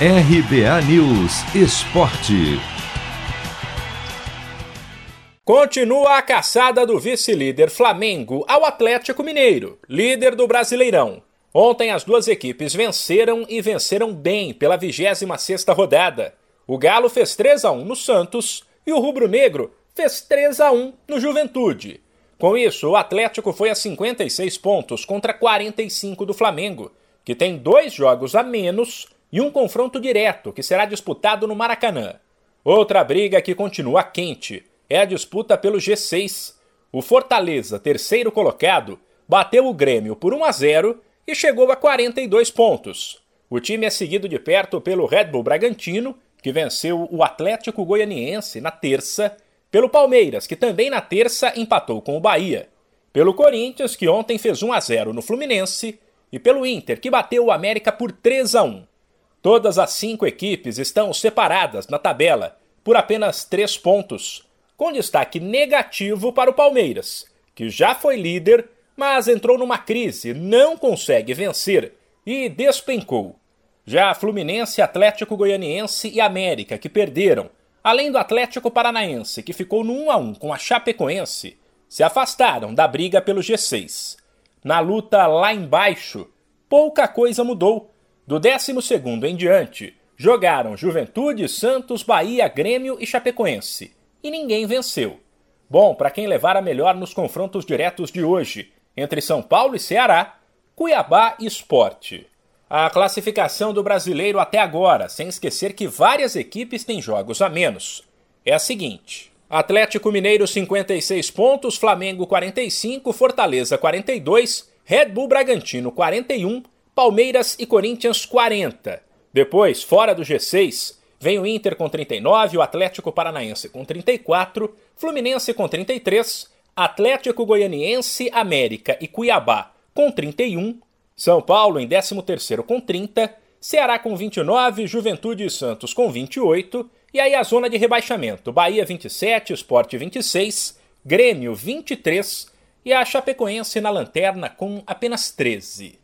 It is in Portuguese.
RBA News Esporte. Continua a caçada do vice-líder Flamengo ao Atlético Mineiro, líder do Brasileirão. Ontem as duas equipes venceram e venceram bem pela 26ª rodada. O Galo fez 3 a 1 no Santos e o Rubro Negro fez 3 a 1 no Juventude. Com isso, o Atlético foi a 56 pontos contra 45 do Flamengo, que tem dois jogos a menos e um confronto direto que será disputado no Maracanã. Outra briga que continua quente é a disputa pelo G6. O Fortaleza, terceiro colocado, bateu o Grêmio por 1 a 0 e chegou a 42 pontos. O time é seguido de perto pelo Red Bull Bragantino, que venceu o Atlético Goianiense na terça, pelo Palmeiras, que também na terça empatou com o Bahia, pelo Corinthians, que ontem fez 1 a 0 no Fluminense, e pelo Inter, que bateu o América por 3 a 1. Todas as cinco equipes estão separadas na tabela por apenas três pontos, com destaque negativo para o Palmeiras, que já foi líder, mas entrou numa crise, não consegue vencer e despencou. Já Fluminense, Atlético Goianiense e América, que perderam, além do Atlético Paranaense, que ficou no 1 a 1 com a Chapecoense, se afastaram da briga pelo G6. Na luta lá embaixo, pouca coisa mudou do 12 em diante, jogaram Juventude, Santos, Bahia, Grêmio e Chapecoense. E ninguém venceu. Bom, para quem levar a melhor nos confrontos diretos de hoje, entre São Paulo e Ceará, Cuiabá e Esporte. A classificação do brasileiro até agora, sem esquecer que várias equipes têm jogos a menos, é a seguinte: Atlético Mineiro 56 pontos, Flamengo 45, Fortaleza 42, Red Bull Bragantino 41, Palmeiras e Corinthians 40. Depois, fora do G6, vem o Inter com 39, o Atlético Paranaense com 34, Fluminense com 33, Atlético Goianiense, América e Cuiabá com 31, São Paulo em 13º com 30, Ceará com 29, Juventude e Santos com 28, e aí a zona de rebaixamento, Bahia 27, Sport 26, Grêmio 23 e a Chapecoense na lanterna com apenas 13.